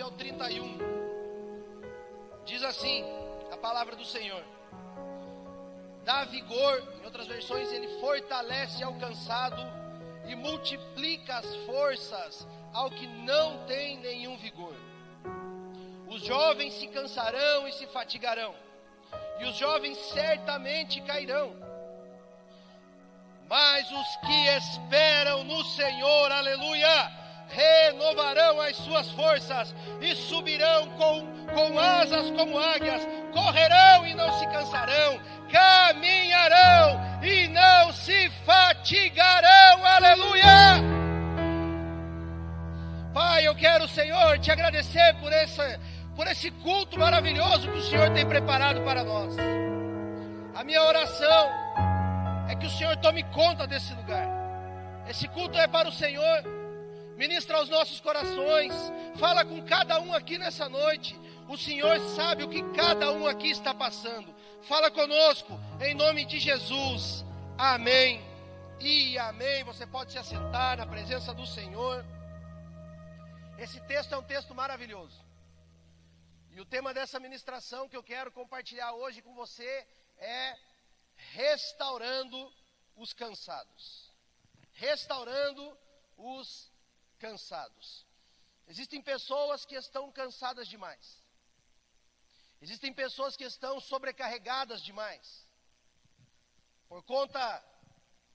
29 ao 31. Diz assim a palavra do Senhor: Dá vigor, em outras versões, ele fortalece ao cansado e multiplica as forças ao que não tem nenhum vigor. Os jovens se cansarão e se fatigarão, e os jovens certamente cairão. Mas os que esperam no Senhor, aleluia, renovarão as suas forças e subirão com, com asas como águias, correrão e não se cansarão, caminharão e não se fatigarão, aleluia. Pai, eu quero, Senhor, te agradecer por esse, por esse culto maravilhoso que o Senhor tem preparado para nós. A minha oração é que o Senhor tome conta desse lugar. Esse culto é para o Senhor. Ministra aos nossos corações. Fala com cada um aqui nessa noite. O Senhor sabe o que cada um aqui está passando. Fala conosco, em nome de Jesus. Amém. E amém. Você pode se assentar na presença do Senhor. Esse texto é um texto maravilhoso. E o tema dessa ministração que eu quero compartilhar hoje com você é restaurando os cansados. Restaurando os cansados. Existem pessoas que estão cansadas demais. Existem pessoas que estão sobrecarregadas demais. Por conta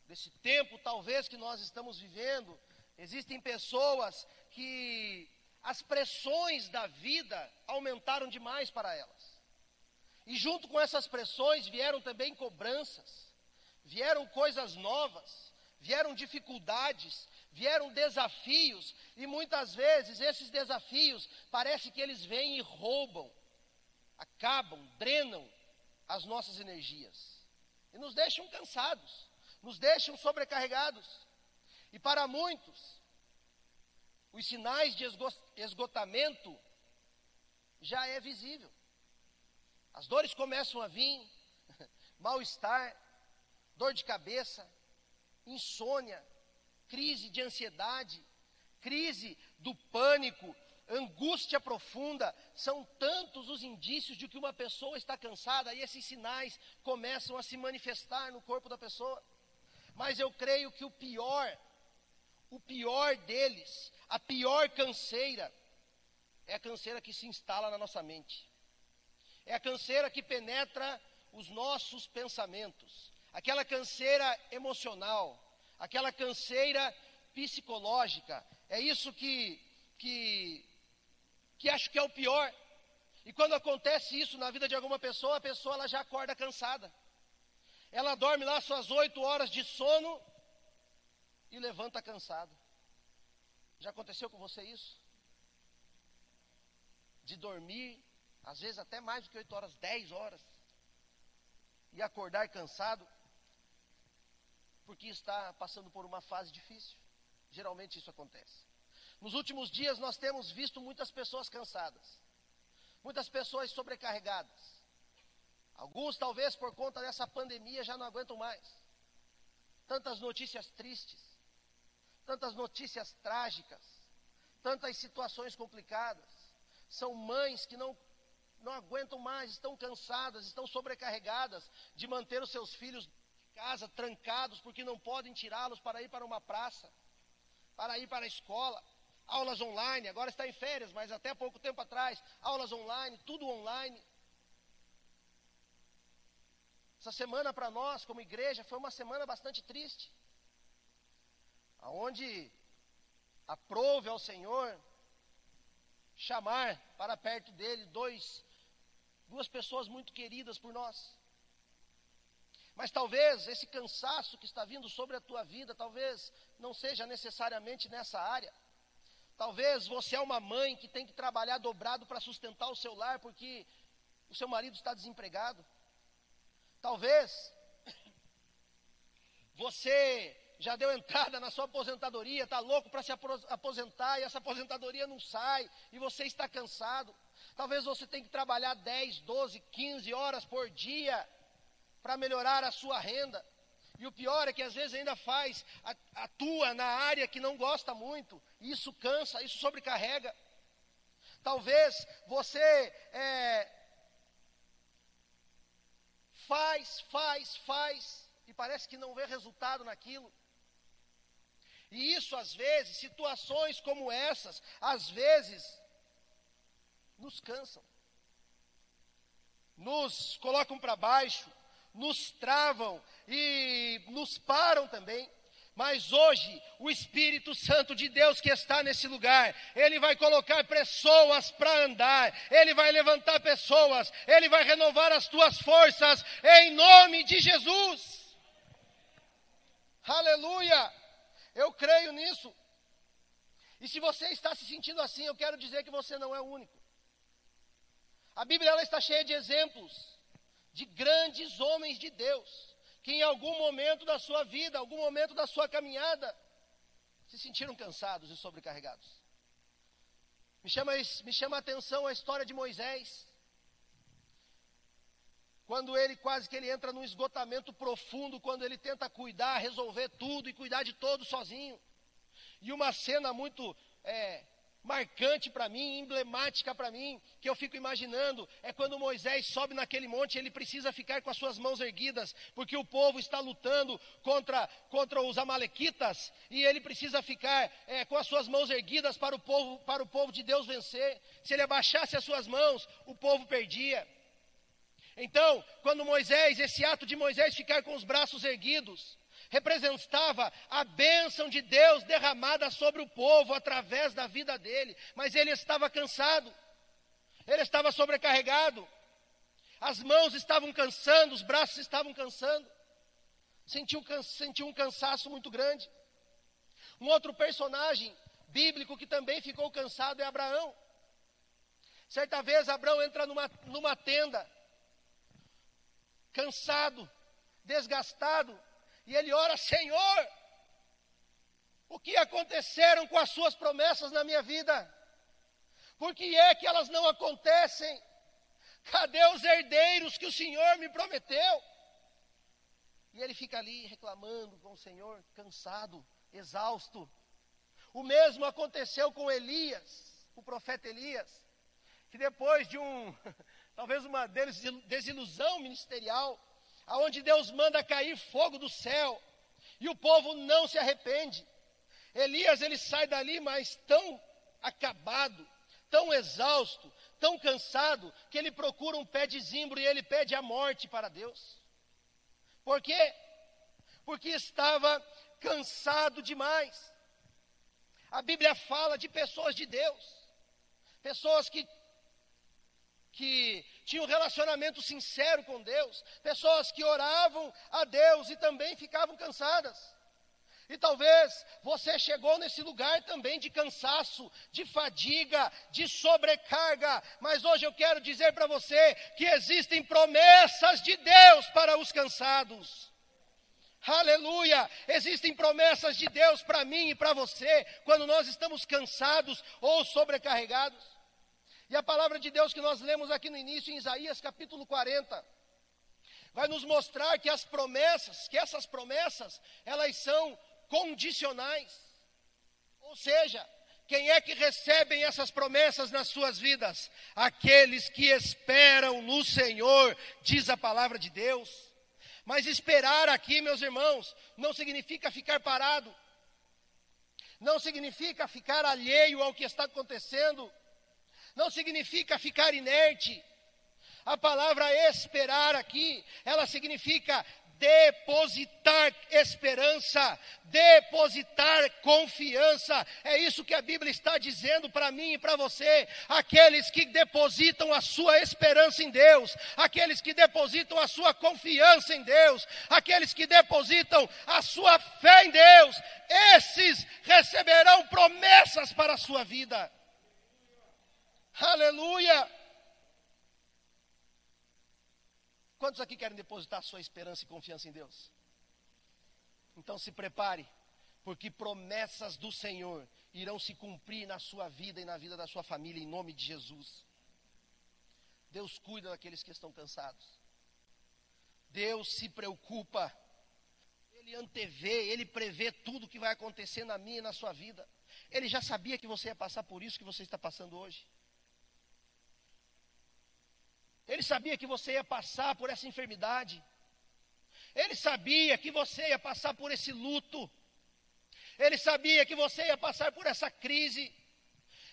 desse tempo, talvez, que nós estamos vivendo, existem pessoas que as pressões da vida aumentaram demais para elas. E junto com essas pressões vieram também cobranças, vieram coisas novas, vieram dificuldades, vieram desafios, e muitas vezes esses desafios parece que eles vêm e roubam, acabam, drenam as nossas energias e nos deixam cansados, nos deixam sobrecarregados. E para muitos, os sinais de esgotamento já é visível. As dores começam a vir, mal-estar, dor de cabeça, insônia, crise de ansiedade, crise do pânico, angústia profunda. São tantos os indícios de que uma pessoa está cansada e esses sinais começam a se manifestar no corpo da pessoa. Mas eu creio que o pior, o pior deles, a pior canseira, é a canseira que se instala na nossa mente. É a canseira que penetra os nossos pensamentos, aquela canseira emocional, aquela canseira psicológica. É isso que, que, que acho que é o pior. E quando acontece isso na vida de alguma pessoa, a pessoa ela já acorda cansada. Ela dorme lá suas oito horas de sono e levanta cansada. Já aconteceu com você isso? De dormir às vezes até mais do que 8 horas, 10 horas, e acordar cansado, porque está passando por uma fase difícil. Geralmente isso acontece. Nos últimos dias nós temos visto muitas pessoas cansadas, muitas pessoas sobrecarregadas. Alguns, talvez por conta dessa pandemia, já não aguentam mais. Tantas notícias tristes, tantas notícias trágicas, tantas situações complicadas. São mães que não não aguentam mais, estão cansadas, estão sobrecarregadas de manter os seus filhos casa trancados, porque não podem tirá-los para ir para uma praça, para ir para a escola. Aulas online, agora está em férias, mas até pouco tempo atrás, aulas online, tudo online. Essa semana para nós, como igreja, foi uma semana bastante triste. Aonde aprove ao Senhor chamar para perto dele dois duas pessoas muito queridas por nós. Mas talvez esse cansaço que está vindo sobre a tua vida, talvez não seja necessariamente nessa área. Talvez você é uma mãe que tem que trabalhar dobrado para sustentar o seu lar porque o seu marido está desempregado. Talvez você já deu entrada na sua aposentadoria, está louco para se aposentar e essa aposentadoria não sai e você está cansado. Talvez você tenha que trabalhar 10, 12, 15 horas por dia, para melhorar a sua renda. E o pior é que às vezes ainda faz, atua na área que não gosta muito, isso cansa, isso sobrecarrega. Talvez você é, faz, faz, faz, e parece que não vê resultado naquilo. E isso, às vezes, situações como essas, às vezes, nos cansam, nos colocam para baixo, nos travam e nos param também. Mas hoje, o Espírito Santo de Deus que está nesse lugar, ele vai colocar pessoas para andar, ele vai levantar pessoas, ele vai renovar as tuas forças, em nome de Jesus. Aleluia! Eu creio nisso. E se você está se sentindo assim, eu quero dizer que você não é o único. A Bíblia ela está cheia de exemplos de grandes homens de Deus que em algum momento da sua vida, algum momento da sua caminhada, se sentiram cansados e sobrecarregados. Me chama, me chama a atenção a história de Moisés. Quando ele quase que ele entra num esgotamento profundo, quando ele tenta cuidar, resolver tudo e cuidar de todos sozinho. E uma cena muito é, marcante para mim, emblemática para mim, que eu fico imaginando, é quando Moisés sobe naquele monte, ele precisa ficar com as suas mãos erguidas, porque o povo está lutando contra, contra os amalequitas, e ele precisa ficar é, com as suas mãos erguidas para o, povo, para o povo de Deus vencer. Se ele abaixasse as suas mãos, o povo perdia. Então, quando Moisés, esse ato de Moisés ficar com os braços erguidos, representava a bênção de Deus derramada sobre o povo através da vida dele, mas ele estava cansado, ele estava sobrecarregado, as mãos estavam cansando, os braços estavam cansando, sentiu, sentiu um cansaço muito grande. Um outro personagem bíblico que também ficou cansado é Abraão. Certa vez Abraão entra numa, numa tenda, cansado, desgastado, e ele ora: Senhor, o que aconteceram com as suas promessas na minha vida? Por que é que elas não acontecem? Cadê os herdeiros que o Senhor me prometeu? E ele fica ali reclamando com o Senhor, cansado, exausto. O mesmo aconteceu com Elias, o profeta Elias, que depois de um, talvez uma desilusão ministerial, aonde Deus manda cair fogo do céu, e o povo não se arrepende. Elias ele sai dali, mas tão acabado, tão exausto, tão cansado, que ele procura um pé de zimbro e ele pede a morte para Deus. Por quê? Porque estava cansado demais. A Bíblia fala de pessoas de Deus, pessoas que que tinham relacionamento sincero com Deus, pessoas que oravam a Deus e também ficavam cansadas. E talvez você chegou nesse lugar também de cansaço, de fadiga, de sobrecarga, mas hoje eu quero dizer para você que existem promessas de Deus para os cansados. Aleluia! Existem promessas de Deus para mim e para você quando nós estamos cansados ou sobrecarregados. E a palavra de Deus que nós lemos aqui no início, em Isaías capítulo 40, vai nos mostrar que as promessas, que essas promessas, elas são condicionais. Ou seja, quem é que recebem essas promessas nas suas vidas? Aqueles que esperam no Senhor, diz a palavra de Deus. Mas esperar aqui, meus irmãos, não significa ficar parado, não significa ficar alheio ao que está acontecendo, não significa ficar inerte. A palavra esperar aqui, ela significa depositar esperança, depositar confiança. É isso que a Bíblia está dizendo para mim e para você. Aqueles que depositam a sua esperança em Deus, aqueles que depositam a sua confiança em Deus, aqueles que depositam a sua fé em Deus, esses receberão promessas para a sua vida. Aleluia! Quantos aqui querem depositar sua esperança e confiança em Deus? Então se prepare, porque promessas do Senhor irão se cumprir na sua vida e na vida da sua família, em nome de Jesus. Deus cuida daqueles que estão cansados. Deus se preocupa, Ele antevê, Ele prevê tudo que vai acontecer na minha e na sua vida. Ele já sabia que você ia passar por isso que você está passando hoje. Ele sabia que você ia passar por essa enfermidade. Ele sabia que você ia passar por esse luto. Ele sabia que você ia passar por essa crise.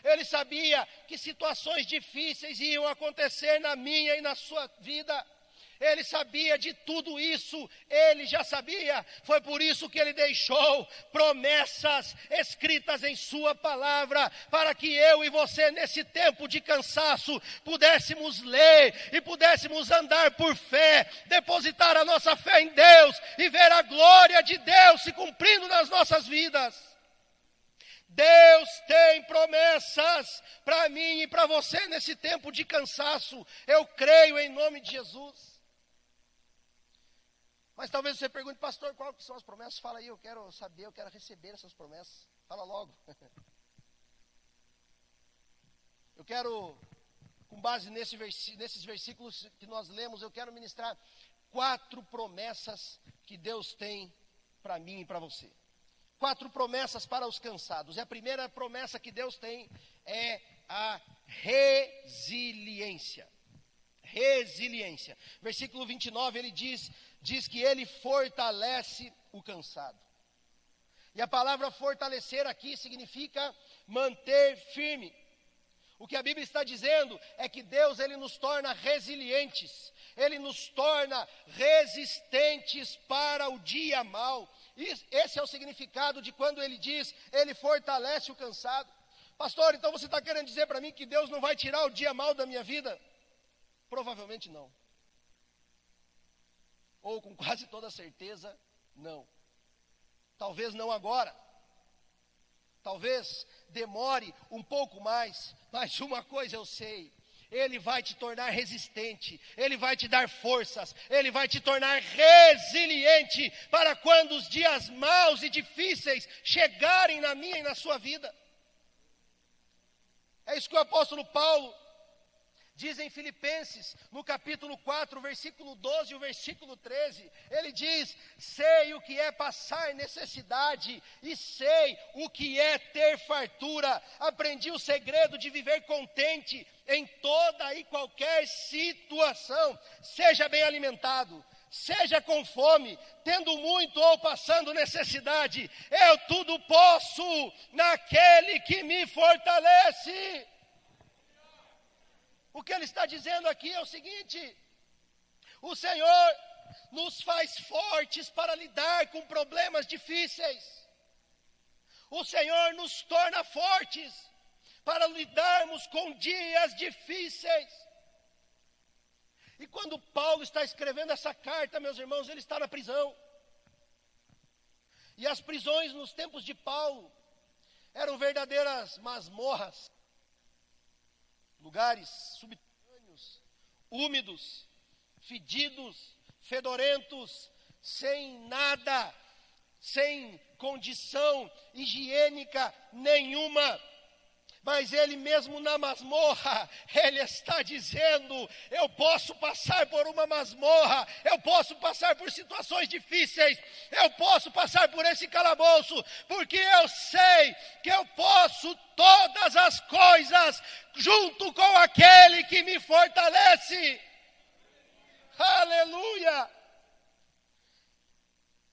Ele sabia que situações difíceis iam acontecer na minha e na sua vida. Ele sabia de tudo isso, ele já sabia. Foi por isso que ele deixou promessas escritas em Sua palavra, para que eu e você, nesse tempo de cansaço, pudéssemos ler e pudéssemos andar por fé, depositar a nossa fé em Deus e ver a glória de Deus se cumprindo nas nossas vidas. Deus tem promessas para mim e para você nesse tempo de cansaço. Eu creio em nome de Jesus. Mas talvez você pergunte, pastor, quais são as promessas? Fala aí, eu quero saber, eu quero receber essas promessas. Fala logo. Eu quero, com base nesse nesses versículos que nós lemos, eu quero ministrar quatro promessas que Deus tem para mim e para você. Quatro promessas para os cansados. E a primeira promessa que Deus tem é a resiliência. Resiliência. Versículo 29, ele diz: diz que ele fortalece o cansado. E a palavra fortalecer aqui significa manter firme. O que a Bíblia está dizendo é que Deus ele nos torna resilientes, ele nos torna resistentes para o dia mal. esse é o significado de quando ele diz, ele fortalece o cansado. Pastor, então você está querendo dizer para mim que Deus não vai tirar o dia mal da minha vida? Provavelmente não ou com quase toda certeza, não. Talvez não agora. Talvez demore um pouco mais, mas uma coisa eu sei: Ele vai te tornar resistente, Ele vai te dar forças, Ele vai te tornar resiliente para quando os dias maus e difíceis chegarem na minha e na sua vida. É isso que o apóstolo Paulo Diz em Filipenses, no capítulo 4, versículo 12 e o versículo 13, ele diz: Sei o que é passar necessidade e sei o que é ter fartura. Aprendi o segredo de viver contente em toda e qualquer situação. Seja bem alimentado, seja com fome, tendo muito ou passando necessidade, eu tudo posso naquele que me fortalece. O que ele está dizendo aqui é o seguinte: o Senhor nos faz fortes para lidar com problemas difíceis. O Senhor nos torna fortes para lidarmos com dias difíceis. E quando Paulo está escrevendo essa carta, meus irmãos, ele está na prisão. E as prisões nos tempos de Paulo eram verdadeiras masmorras lugares subterrâneos, úmidos, fedidos, fedorentos, sem nada, sem condição higiênica nenhuma mas ele mesmo na masmorra, ele está dizendo: eu posso passar por uma masmorra, eu posso passar por situações difíceis, eu posso passar por esse calabouço, porque eu sei que eu posso todas as coisas junto com aquele que me fortalece. Aleluia!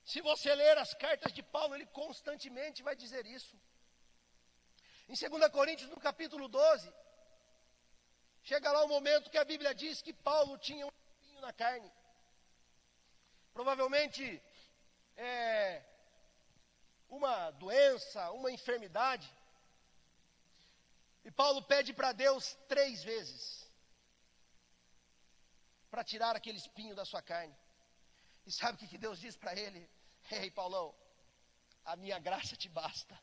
Se você ler as cartas de Paulo, ele constantemente vai dizer isso. Em 2 Coríntios, no capítulo 12, chega lá o momento que a Bíblia diz que Paulo tinha um espinho na carne. Provavelmente é, uma doença, uma enfermidade. E Paulo pede para Deus três vezes para tirar aquele espinho da sua carne. E sabe o que Deus diz para ele? Ei, Paulão, a minha graça te basta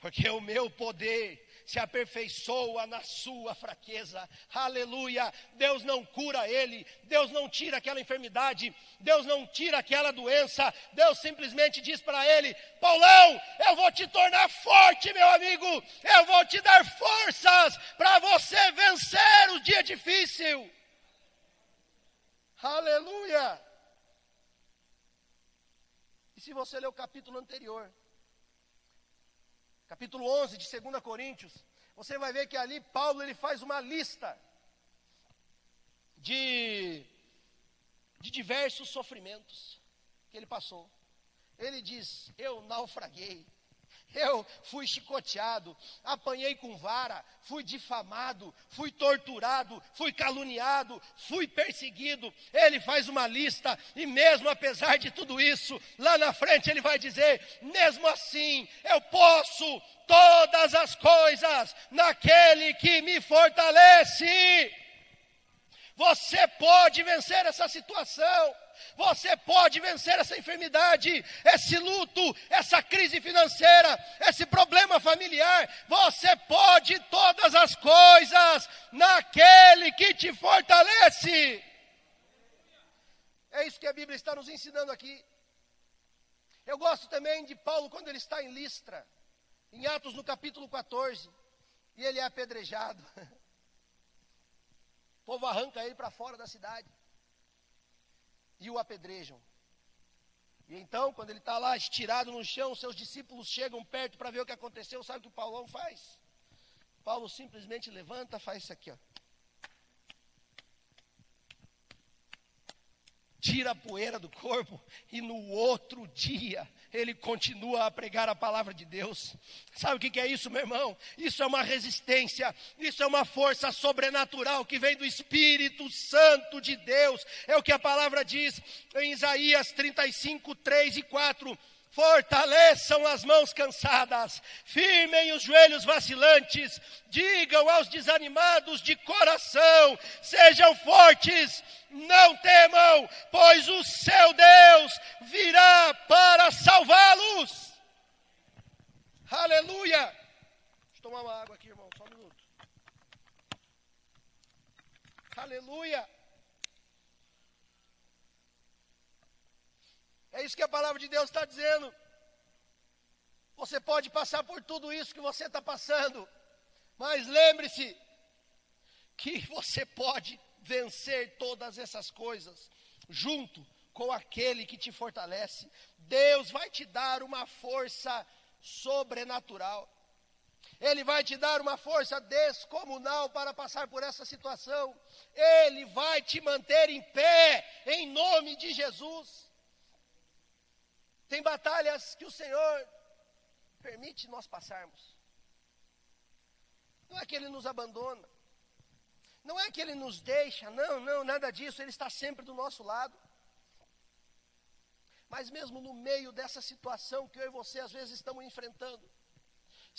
porque o meu poder se aperfeiçoa na sua fraqueza. Aleluia! Deus não cura ele, Deus não tira aquela enfermidade, Deus não tira aquela doença. Deus simplesmente diz para ele: Paulão, eu vou te tornar forte, meu amigo. Eu vou te dar forças para você vencer o dia difícil. Aleluia! E se você ler o capítulo anterior, capítulo 11 de 2 Coríntios, você vai ver que ali Paulo ele faz uma lista de, de diversos sofrimentos que ele passou. Ele diz: Eu naufraguei, eu fui chicoteado, apanhei com vara, fui difamado, fui torturado, fui caluniado, fui perseguido. Ele faz uma lista, e mesmo apesar de tudo isso, lá na frente ele vai dizer: mesmo assim, eu posso todas as coisas naquele que me fortalece. Você pode vencer essa situação. Você pode vencer essa enfermidade, esse luto, essa crise financeira, esse problema familiar. Você pode todas as coisas naquele que te fortalece. É isso que a Bíblia está nos ensinando aqui. Eu gosto também de Paulo quando ele está em Listra, em Atos no capítulo 14, e ele é apedrejado. Povo arranca ele para fora da cidade e o apedrejam. E então, quando ele está lá estirado no chão, seus discípulos chegam perto para ver o que aconteceu. Sabe o que o Paulão faz? Paulo simplesmente levanta, faz isso aqui, ó. Tira a poeira do corpo e no outro dia ele continua a pregar a palavra de Deus. Sabe o que é isso, meu irmão? Isso é uma resistência, isso é uma força sobrenatural que vem do Espírito Santo de Deus. É o que a palavra diz em Isaías 35, 3 e 4. Fortaleçam as mãos cansadas, firmem os joelhos vacilantes, digam aos desanimados de coração: sejam fortes, não temam, pois o seu Deus virá para salvá-los. Aleluia! Deixa eu tomar uma água aqui, irmão, só um minuto. Aleluia! É isso que a palavra de Deus está dizendo. Você pode passar por tudo isso que você está passando, mas lembre-se que você pode vencer todas essas coisas junto com aquele que te fortalece. Deus vai te dar uma força sobrenatural. Ele vai te dar uma força descomunal para passar por essa situação. Ele vai te manter em pé, em nome de Jesus. Tem batalhas que o Senhor permite nós passarmos. Não é que Ele nos abandona. Não é que Ele nos deixa. Não, não, nada disso. Ele está sempre do nosso lado. Mas mesmo no meio dessa situação que eu e você às vezes estamos enfrentando,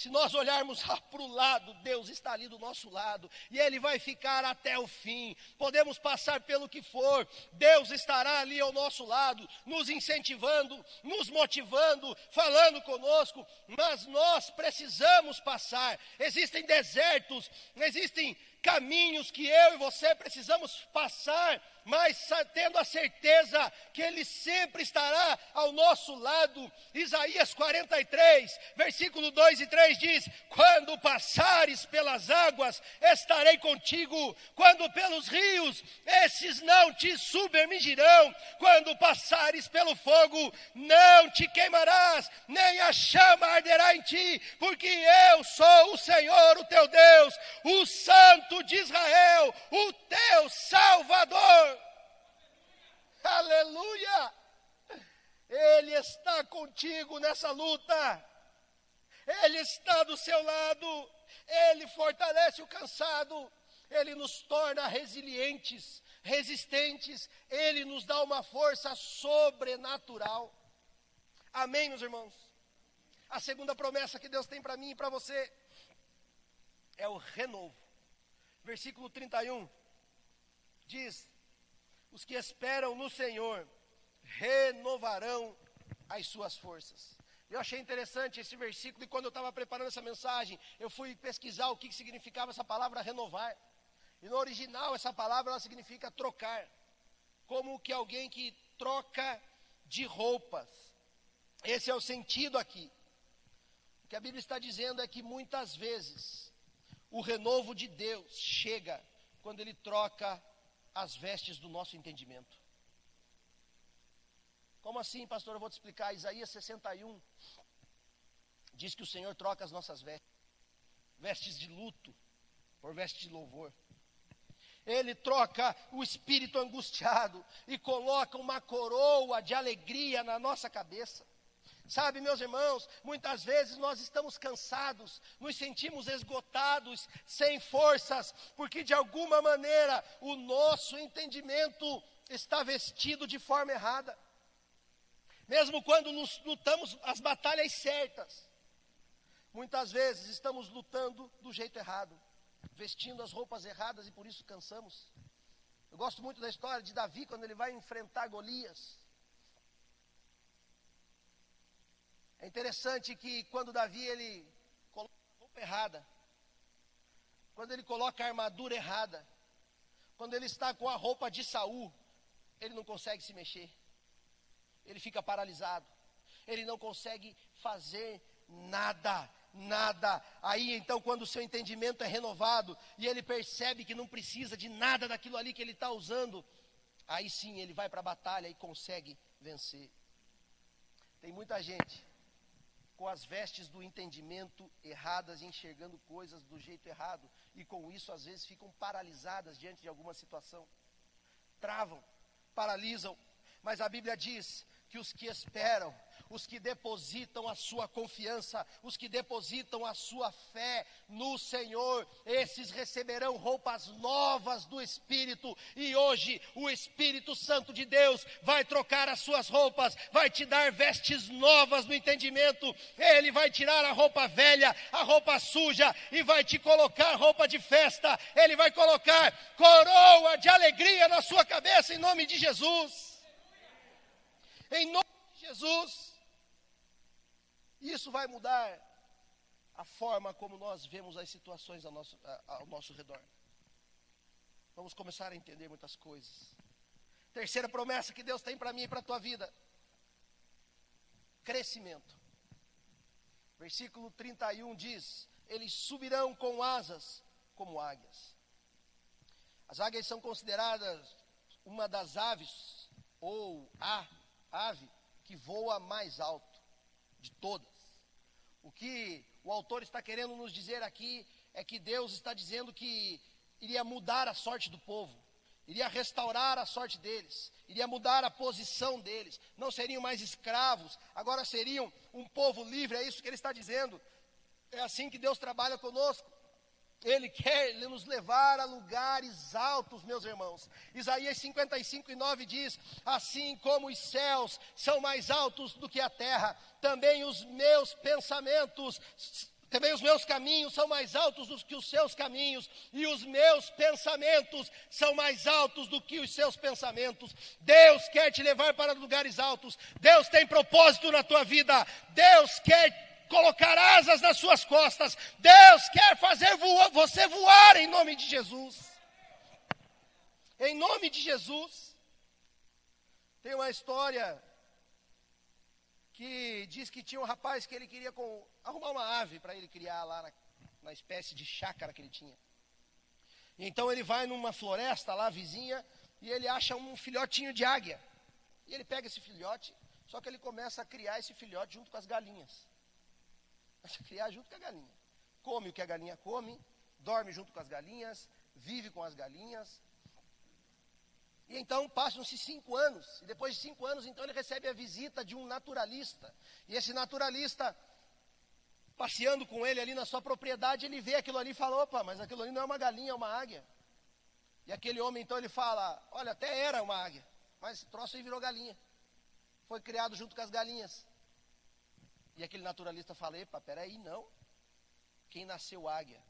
se nós olharmos para o lado, Deus está ali do nosso lado e Ele vai ficar até o fim. Podemos passar pelo que for, Deus estará ali ao nosso lado, nos incentivando, nos motivando, falando conosco, mas nós precisamos passar. Existem desertos, existem caminhos que eu e você precisamos passar mas tendo a certeza que Ele sempre estará ao nosso lado. Isaías 43, versículo 2 e 3 diz: Quando passares pelas águas, estarei contigo, quando pelos rios, esses não te submergirão, quando passares pelo fogo, não te queimarás, nem a chama arderá em ti, porque eu sou o Senhor, o teu Deus, o Santo de Israel, o teu Salvador. Aleluia! Ele está contigo nessa luta. Ele está do seu lado. Ele fortalece o cansado. Ele nos torna resilientes, resistentes. Ele nos dá uma força sobrenatural. Amém, meus irmãos? A segunda promessa que Deus tem para mim e para você é o renovo. Versículo 31 diz: os que esperam no Senhor renovarão as suas forças. Eu achei interessante esse versículo e quando eu estava preparando essa mensagem, eu fui pesquisar o que significava essa palavra renovar. E no original essa palavra ela significa trocar, como que alguém que troca de roupas. Esse é o sentido aqui. O que a Bíblia está dizendo é que muitas vezes o renovo de Deus chega quando ele troca as vestes do nosso entendimento. Como assim, pastor? Eu vou te explicar. Isaías 61 diz que o Senhor troca as nossas vestes, vestes de luto por vestes de louvor. Ele troca o espírito angustiado e coloca uma coroa de alegria na nossa cabeça. Sabe, meus irmãos, muitas vezes nós estamos cansados, nos sentimos esgotados, sem forças, porque de alguma maneira o nosso entendimento está vestido de forma errada. Mesmo quando nos lutamos as batalhas certas, muitas vezes estamos lutando do jeito errado, vestindo as roupas erradas e por isso cansamos. Eu gosto muito da história de Davi quando ele vai enfrentar Golias. É interessante que quando Davi ele coloca a roupa errada, quando ele coloca a armadura errada, quando ele está com a roupa de Saul, ele não consegue se mexer. Ele fica paralisado. Ele não consegue fazer nada, nada. Aí então, quando o seu entendimento é renovado e ele percebe que não precisa de nada daquilo ali que ele está usando, aí sim ele vai para a batalha e consegue vencer. Tem muita gente com as vestes do entendimento erradas e enxergando coisas do jeito errado, e com isso às vezes ficam paralisadas diante de alguma situação, travam, paralisam, mas a Bíblia diz que os que esperam os que depositam a sua confiança, os que depositam a sua fé no Senhor, esses receberão roupas novas do Espírito, e hoje o Espírito Santo de Deus vai trocar as suas roupas, vai te dar vestes novas no entendimento, ele vai tirar a roupa velha, a roupa suja, e vai te colocar roupa de festa, ele vai colocar coroa de alegria na sua cabeça, em nome de Jesus. Em nome de Jesus. Isso vai mudar a forma como nós vemos as situações ao nosso, ao nosso redor. Vamos começar a entender muitas coisas. Terceira promessa que Deus tem para mim e para a tua vida: crescimento. Versículo 31 diz: Eles subirão com asas como águias. As águias são consideradas uma das aves, ou a ave, que voa mais alto de todas. O que o autor está querendo nos dizer aqui é que Deus está dizendo que iria mudar a sorte do povo, iria restaurar a sorte deles, iria mudar a posição deles. Não seriam mais escravos, agora seriam um povo livre, é isso que ele está dizendo. É assim que Deus trabalha conosco. Ele quer nos levar a lugares altos, meus irmãos. Isaías 55 e 9 diz: Assim como os céus são mais altos do que a terra, também os meus pensamentos, também os meus caminhos são mais altos do que os seus caminhos, e os meus pensamentos são mais altos do que os seus pensamentos. Deus quer te levar para lugares altos, Deus tem propósito na tua vida, Deus quer colocar asas nas suas costas. Deus quer fazer voar, você voar em nome de Jesus. Em nome de Jesus. Tem uma história que diz que tinha um rapaz que ele queria com, arrumar uma ave para ele criar lá na, na espécie de chácara que ele tinha. Então ele vai numa floresta lá vizinha e ele acha um filhotinho de águia. E ele pega esse filhote, só que ele começa a criar esse filhote junto com as galinhas. Mas criar junto com a galinha. Come o que a galinha come, dorme junto com as galinhas, vive com as galinhas. E então passam-se cinco anos. E depois de cinco anos, então ele recebe a visita de um naturalista. E esse naturalista, passeando com ele ali na sua propriedade, ele vê aquilo ali e fala: opa, mas aquilo ali não é uma galinha, é uma águia. E aquele homem então ele fala: olha, até era uma águia, mas esse troço aí virou galinha. Foi criado junto com as galinhas. E aquele naturalista fala: epa, peraí, não. Quem nasceu águia,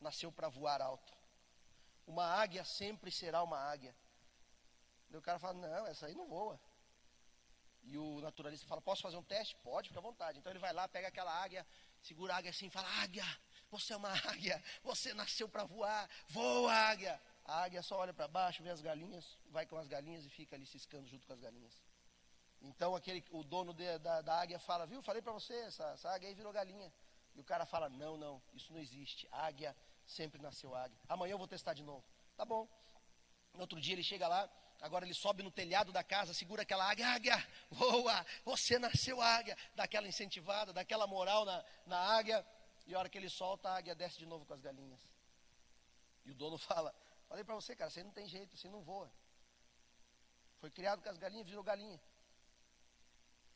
nasceu para voar alto. Uma águia sempre será uma águia. E o cara fala: não, essa aí não voa. E o naturalista fala: posso fazer um teste? Pode, fica à vontade. Então ele vai lá, pega aquela águia, segura a águia assim fala: águia, você é uma águia, você nasceu para voar, voa águia. A águia só olha para baixo, vê as galinhas, vai com as galinhas e fica ali ciscando junto com as galinhas. Então aquele, o dono de, da, da águia fala, viu, falei para você, essa, essa águia aí virou galinha. E o cara fala, não, não, isso não existe. águia sempre nasceu águia. Amanhã eu vou testar de novo. Tá bom. No outro dia ele chega lá, Agora ele sobe no telhado da casa, segura aquela águia, águia, voa, você nasceu águia, dá aquela incentivada, dá aquela moral na, na águia, e a hora que ele solta, a águia desce de novo com as galinhas. E o dono fala, falei para você, cara, você não tem jeito, você não voa. Foi criado com as galinhas, virou galinha.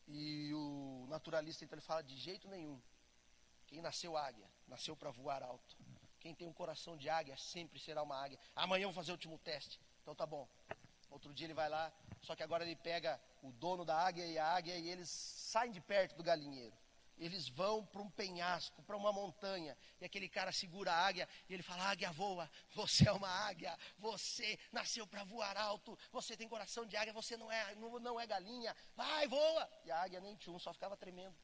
E o naturalista, então, ele fala, de jeito nenhum. Quem nasceu águia, nasceu para voar alto. Quem tem um coração de águia sempre será uma águia. Amanhã eu vou fazer o último teste. Então tá bom. Outro dia ele vai lá, só que agora ele pega o dono da águia e a águia e eles saem de perto do galinheiro. Eles vão para um penhasco, para uma montanha, e aquele cara segura a águia e ele fala: Águia voa, você é uma águia, você nasceu para voar alto, você tem coração de águia, você não é, não, não é galinha, vai, voa. E a águia nem tinha um, só ficava tremendo.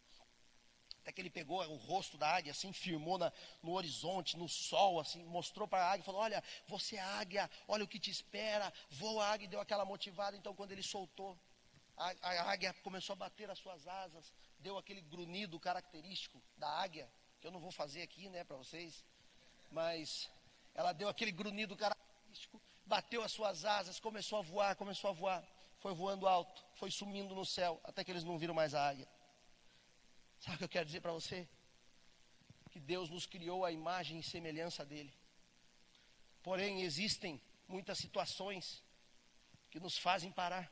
Até que ele pegou o rosto da águia, assim, firmou na, no horizonte, no sol, assim, mostrou para a águia, falou: Olha, você é águia, olha o que te espera. Voa a águia e deu aquela motivada. Então, quando ele soltou, a, a águia começou a bater as suas asas, deu aquele grunhido característico da águia, que eu não vou fazer aqui, né, para vocês, mas ela deu aquele grunhido característico, bateu as suas asas, começou a voar, começou a voar, foi voando alto, foi sumindo no céu, até que eles não viram mais a águia. Sabe o que eu quero dizer para você? Que Deus nos criou a imagem e semelhança dele. Porém, existem muitas situações que nos fazem parar.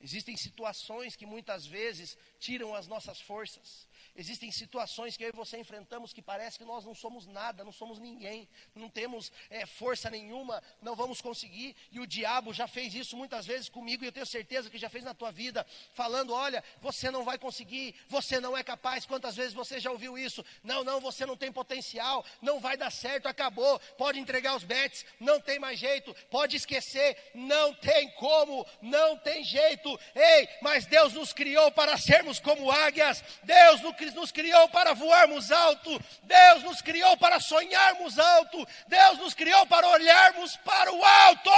Existem situações que muitas vezes tiram as nossas forças. Existem situações que eu e você enfrentamos que parece que nós não somos nada, não somos ninguém, não temos é, força nenhuma, não vamos conseguir. E o diabo já fez isso muitas vezes comigo e eu tenho certeza que já fez na tua vida, falando: olha, você não vai conseguir, você não é capaz. Quantas vezes você já ouviu isso? Não, não, você não tem potencial, não vai dar certo, acabou, pode entregar os bets, não tem mais jeito, pode esquecer, não tem como, não tem jeito. Ei, mas Deus nos criou para sermos como águias, Deus nos criou para voarmos alto, Deus nos criou para sonharmos alto, Deus nos criou para olharmos para o alto.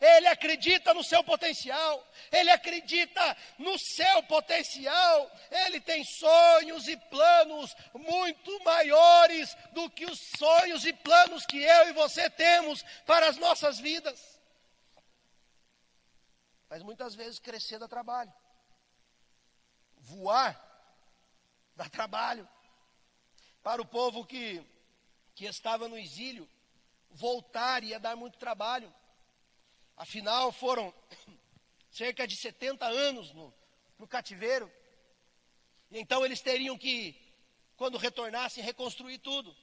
Ele acredita no seu potencial, ele acredita no seu potencial, ele tem sonhos e planos muito maiores do que os sonhos e planos que eu e você temos para as nossas vidas. Mas muitas vezes crescer dá trabalho voar, dá trabalho. Para o povo que, que estava no exílio, voltar ia dar muito trabalho. Afinal, foram cerca de 70 anos no, no cativeiro. E então eles teriam que, quando retornassem, reconstruir tudo.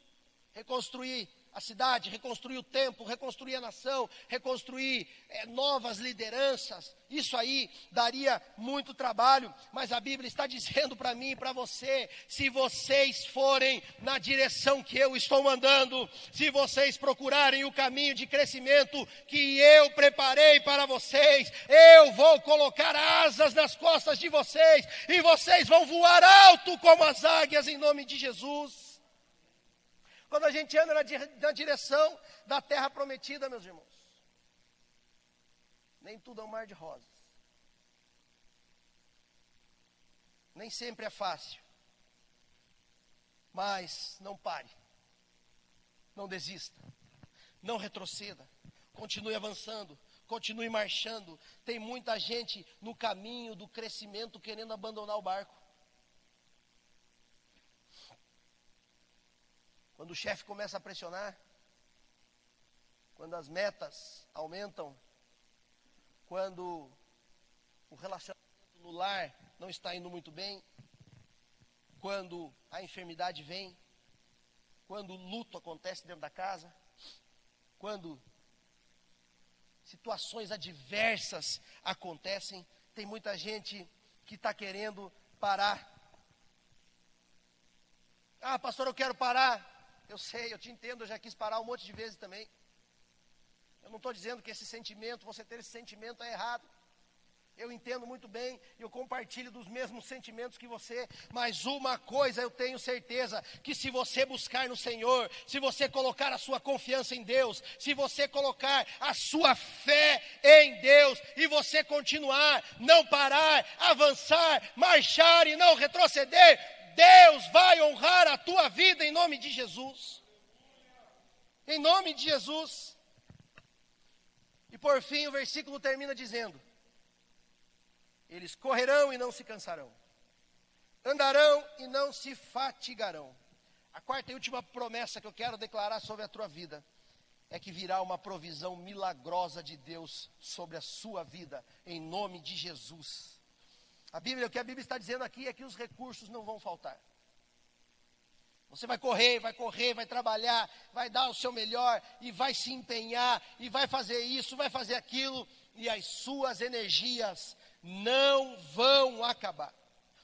Reconstruir a cidade, reconstruir o templo, reconstruir a nação, reconstruir é, novas lideranças. Isso aí daria muito trabalho, mas a Bíblia está dizendo para mim e para você: se vocês forem na direção que eu estou mandando, se vocês procurarem o caminho de crescimento que eu preparei para vocês, eu vou colocar asas nas costas de vocês e vocês vão voar alto como as águias em nome de Jesus. Quando a gente anda na, na direção da terra prometida, meus irmãos. Nem tudo é um mar de rosas. Nem sempre é fácil. Mas não pare. Não desista. Não retroceda. Continue avançando. Continue marchando. Tem muita gente no caminho do crescimento querendo abandonar o barco. Quando o chefe começa a pressionar, quando as metas aumentam, quando o relacionamento no lar não está indo muito bem, quando a enfermidade vem, quando o luto acontece dentro da casa, quando situações adversas acontecem, tem muita gente que está querendo parar. Ah, pastor, eu quero parar. Eu sei, eu te entendo, eu já quis parar um monte de vezes também. Eu não estou dizendo que esse sentimento, você ter esse sentimento é errado. Eu entendo muito bem, eu compartilho dos mesmos sentimentos que você, mas uma coisa eu tenho certeza: que se você buscar no Senhor, se você colocar a sua confiança em Deus, se você colocar a sua fé em Deus, e você continuar, não parar, avançar, marchar e não retroceder, Deus vai honrar a tua vida em nome de Jesus. Em nome de Jesus. E por fim, o versículo termina dizendo: Eles correrão e não se cansarão, andarão e não se fatigarão. A quarta e última promessa que eu quero declarar sobre a tua vida é que virá uma provisão milagrosa de Deus sobre a sua vida, em nome de Jesus. A Bíblia, o que a Bíblia está dizendo aqui é que os recursos não vão faltar. Você vai correr, vai correr, vai trabalhar, vai dar o seu melhor e vai se empenhar e vai fazer isso, vai fazer aquilo e as suas energias não vão acabar.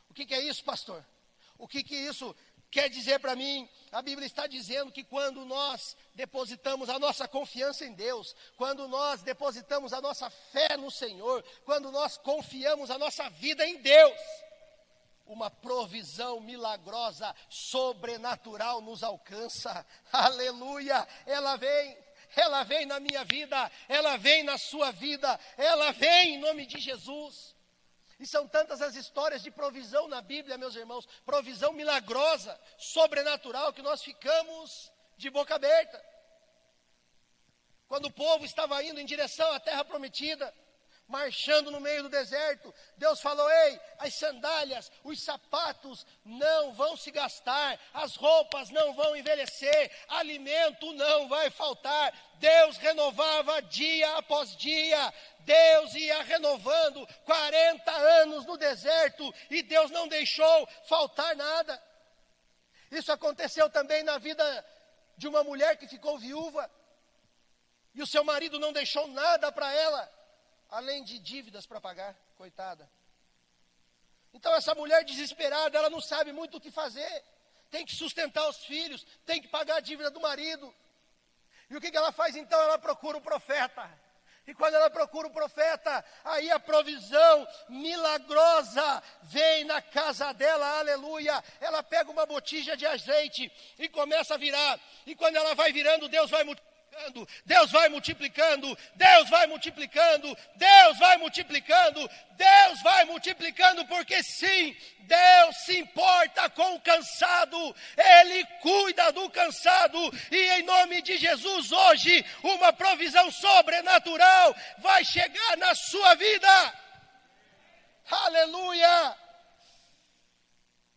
O que, que é isso, pastor? O que, que isso quer dizer para mim? A Bíblia está dizendo que quando nós depositamos a nossa confiança em Deus, quando nós depositamos a nossa fé no Senhor, quando nós confiamos a nossa vida em Deus, uma provisão milagrosa, sobrenatural nos alcança. Aleluia! Ela vem, ela vem na minha vida, ela vem na sua vida, ela vem em nome de Jesus. E são tantas as histórias de provisão na Bíblia, meus irmãos, provisão milagrosa, sobrenatural, que nós ficamos de boca aberta. Quando o povo estava indo em direção à terra prometida, marchando no meio do deserto. Deus falou: Ei, as sandálias, os sapatos não vão se gastar, as roupas não vão envelhecer, alimento não vai faltar. Deus renovava dia após dia, Deus ia renovando 40 anos no deserto e Deus não deixou faltar nada. Isso aconteceu também na vida de uma mulher que ficou viúva e o seu marido não deixou nada para ela além de dívidas para pagar, coitada. Então essa mulher desesperada, ela não sabe muito o que fazer. Tem que sustentar os filhos, tem que pagar a dívida do marido. E o que, que ela faz então? Ela procura o profeta. E quando ela procura o profeta, aí a provisão milagrosa vem na casa dela, aleluia. Ela pega uma botija de azeite e começa a virar. E quando ela vai virando, Deus vai multiplicando multiplicando, Deus vai multiplicando, Deus vai multiplicando, Deus vai multiplicando, Deus vai multiplicando, porque sim, Deus se importa com o cansado, Ele cuida do cansado, e em nome de Jesus, hoje, uma provisão sobrenatural vai chegar na sua vida. Aleluia!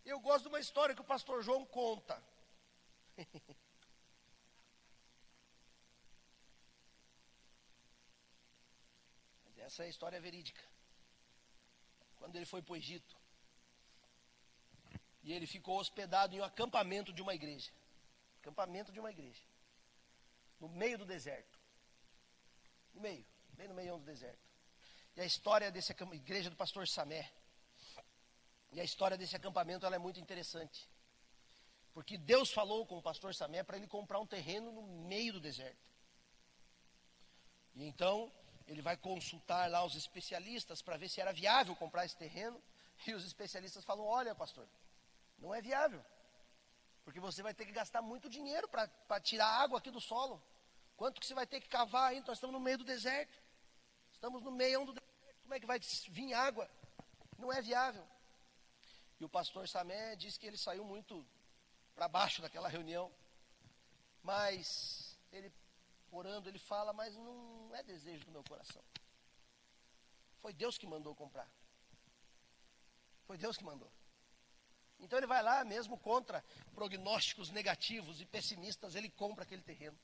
Eu gosto de uma história que o pastor João conta. Essa é história verídica. Quando ele foi para o Egito. E ele ficou hospedado em um acampamento de uma igreja. Acampamento de uma igreja. No meio do deserto. No meio, bem no meio do deserto. E a história dessa igreja do pastor Samé. E a história desse acampamento ela é muito interessante. Porque Deus falou com o pastor Samé para ele comprar um terreno no meio do deserto. E então ele vai consultar lá os especialistas para ver se era viável comprar esse terreno. E os especialistas falam: olha, pastor, não é viável. Porque você vai ter que gastar muito dinheiro para tirar água aqui do solo. Quanto que você vai ter que cavar aí? Nós estamos no meio do deserto. Estamos no meio do deserto. Como é que vai vir água? Não é viável. E o pastor Samé disse que ele saiu muito para baixo daquela reunião. Mas ele orando, ele fala, mas não é desejo do meu coração. Foi Deus que mandou comprar. Foi Deus que mandou. Então ele vai lá, mesmo contra prognósticos negativos e pessimistas, ele compra aquele terreno.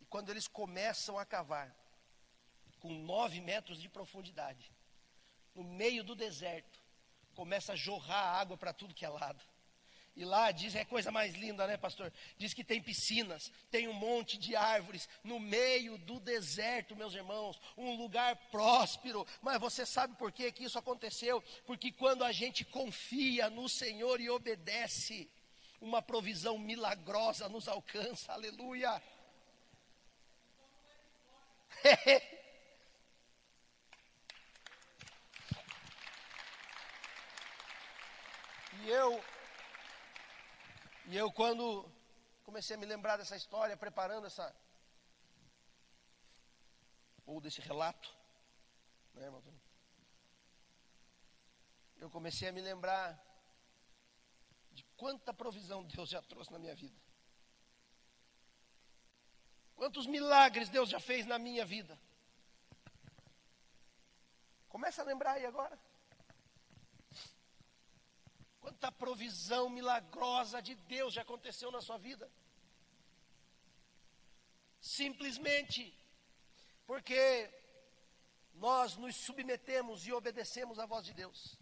E quando eles começam a cavar, com nove metros de profundidade, no meio do deserto, começa a jorrar água para tudo que é lado. E lá diz, é coisa mais linda, né, pastor? Diz que tem piscinas, tem um monte de árvores no meio do deserto, meus irmãos, um lugar próspero. Mas você sabe por que, que isso aconteceu? Porque quando a gente confia no Senhor e obedece, uma provisão milagrosa nos alcança. Aleluia. e eu e eu, quando comecei a me lembrar dessa história, preparando essa. ou desse relato, né, irmão? Eu comecei a me lembrar de quanta provisão Deus já trouxe na minha vida. Quantos milagres Deus já fez na minha vida. Começa a lembrar aí agora. Quanta provisão milagrosa de Deus já aconteceu na sua vida. Simplesmente porque nós nos submetemos e obedecemos à voz de Deus.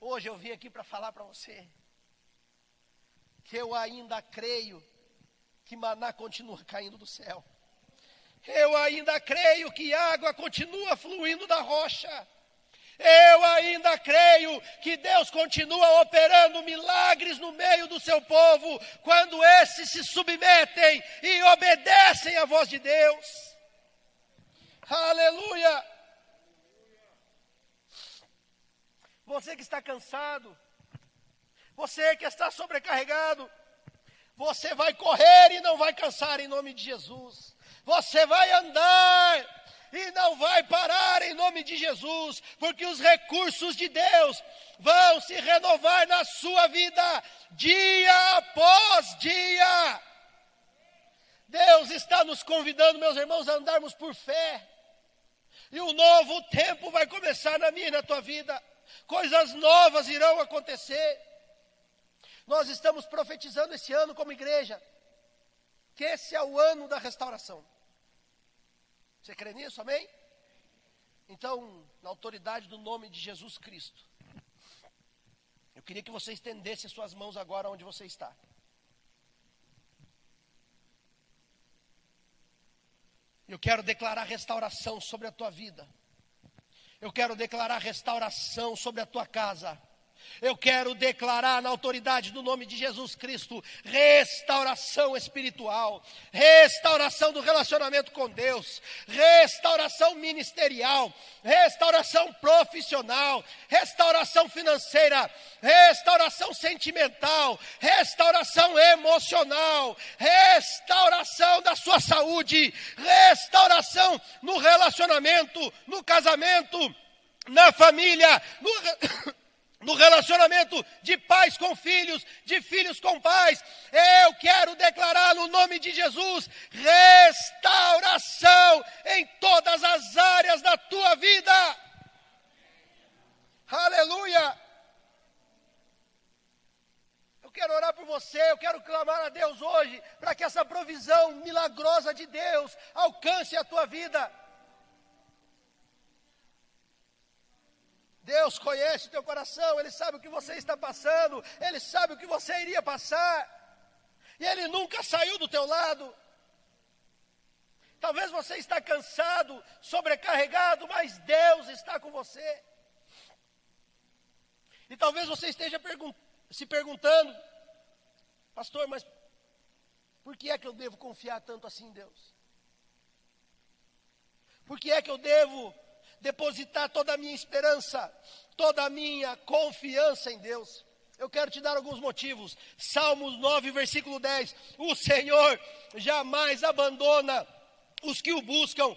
Hoje eu vim aqui para falar para você que eu ainda creio que maná continua caindo do céu. Eu ainda creio que água continua fluindo da rocha. Eu ainda creio que Deus continua operando milagres no meio do seu povo, quando esses se submetem e obedecem à voz de Deus. Aleluia! Você que está cansado, você que está sobrecarregado, você vai correr e não vai cansar em nome de Jesus. Você vai andar e não vai parar em nome de Jesus, porque os recursos de Deus vão se renovar na sua vida dia após dia. Deus está nos convidando, meus irmãos, a andarmos por fé. E um novo tempo vai começar na minha e na tua vida. Coisas novas irão acontecer. Nós estamos profetizando esse ano como igreja, que esse é o ano da restauração. Você crê nisso, amém? Então, na autoridade do nome de Jesus Cristo, eu queria que você estendesse suas mãos agora onde você está. Eu quero declarar restauração sobre a tua vida. Eu quero declarar restauração sobre a tua casa. Eu quero declarar na autoridade do nome de Jesus Cristo restauração espiritual, restauração do relacionamento com Deus, restauração ministerial, restauração profissional, restauração financeira, restauração sentimental, restauração emocional, restauração da sua saúde, restauração no relacionamento, no casamento, na família, no no relacionamento de pais com filhos, de filhos com pais. Eu quero declarar no nome de Jesus restauração em todas as áreas da tua vida. Aleluia. Eu quero orar por você, eu quero clamar a Deus hoje para que essa provisão milagrosa de Deus alcance a tua vida. Deus conhece o teu coração, Ele sabe o que você está passando, Ele sabe o que você iria passar, e Ele nunca saiu do teu lado. Talvez você está cansado, sobrecarregado, mas Deus está com você. E talvez você esteja pergun se perguntando, pastor, mas por que é que eu devo confiar tanto assim em Deus? Por que é que eu devo depositar toda a minha esperança, toda a minha confiança em Deus. Eu quero te dar alguns motivos. Salmos 9, versículo 10. O Senhor jamais abandona os que o buscam. 1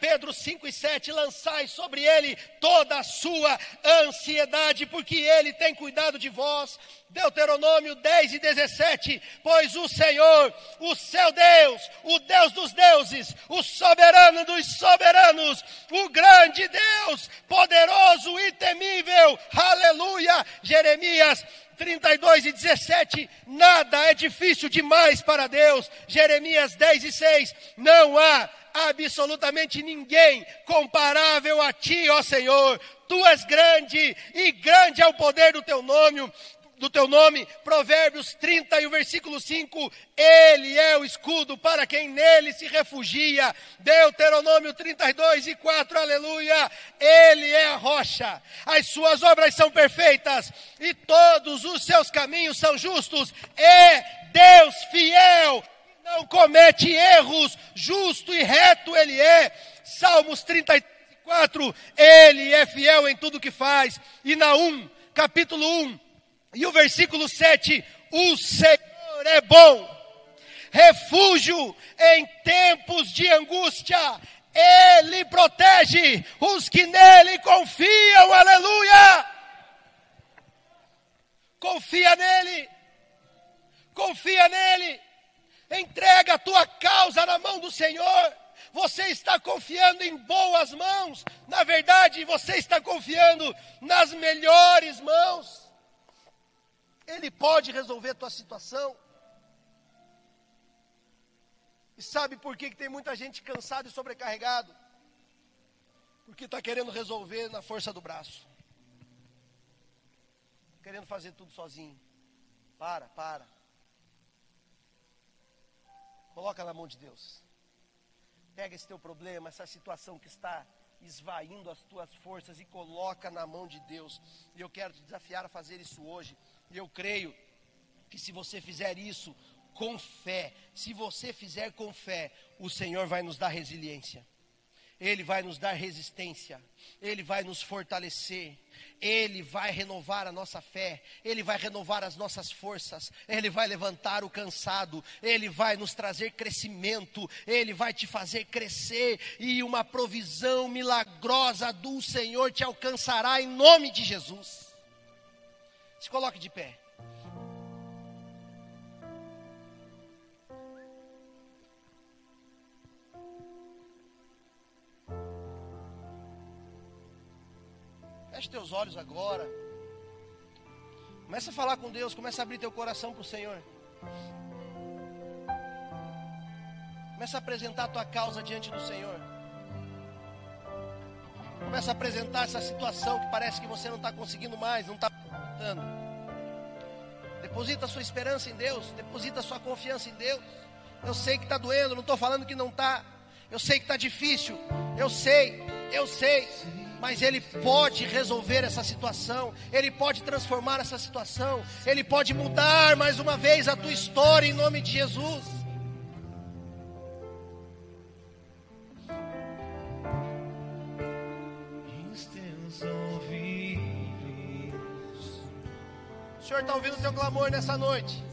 Pedro 5 e 7, lançai sobre ele toda a sua ansiedade, porque ele tem cuidado de vós. Deuteronômio 10 e 17, pois o Senhor, o seu Deus, o Deus dos deuses, o soberano dos soberanos, o grande Deus, poderoso e temível, aleluia, Jeremias 32 e 17, nada é difícil demais para Deus. Jeremias 10 e 6, não há absolutamente ninguém comparável a ti, ó Senhor. Tu és grande e grande é o poder do teu nome do teu nome, Provérbios 30 e o versículo 5, ele é o escudo para quem nele se refugia. Deuteronômio 32 e 4, aleluia. Ele é a rocha, as suas obras são perfeitas e todos os seus caminhos são justos. É Deus fiel, não comete erros, justo e reto ele é. Salmos 34, ele é fiel em tudo que faz. E na 1, capítulo 1, e o versículo 7: O Senhor é bom, refúgio em tempos de angústia, Ele protege os que nele confiam, aleluia! Confia nele, confia nele, entrega a tua causa na mão do Senhor. Você está confiando em boas mãos, na verdade, você está confiando nas melhores mãos. Ele pode resolver a tua situação. E sabe por que, que tem muita gente cansada e sobrecarregado? Porque está querendo resolver na força do braço. Querendo fazer tudo sozinho. Para, para. Coloca na mão de Deus. Pega esse teu problema, essa situação que está esvaindo as tuas forças e coloca na mão de Deus. E eu quero te desafiar a fazer isso hoje. E eu creio que se você fizer isso com fé, se você fizer com fé, o Senhor vai nos dar resiliência. Ele vai nos dar resistência, Ele vai nos fortalecer, Ele vai renovar a nossa fé, Ele vai renovar as nossas forças, Ele vai levantar o cansado, Ele vai nos trazer crescimento, Ele vai te fazer crescer. E uma provisão milagrosa do Senhor te alcançará em nome de Jesus. Se coloque de pé. Feche teus olhos agora. Começa a falar com Deus, começa a abrir teu coração para o Senhor. Começa a apresentar a tua causa diante do Senhor. Começa a apresentar essa situação que parece que você não está conseguindo mais, não está. Deposita sua esperança em Deus, deposita sua confiança em Deus. Eu sei que está doendo, não estou falando que não está. Eu sei que está difícil, eu sei, eu sei mas Ele pode resolver essa situação, Ele pode transformar essa situação, Ele pode mudar mais uma vez a tua história em nome de Jesus. Senhor está ouvindo o teu clamor nessa noite.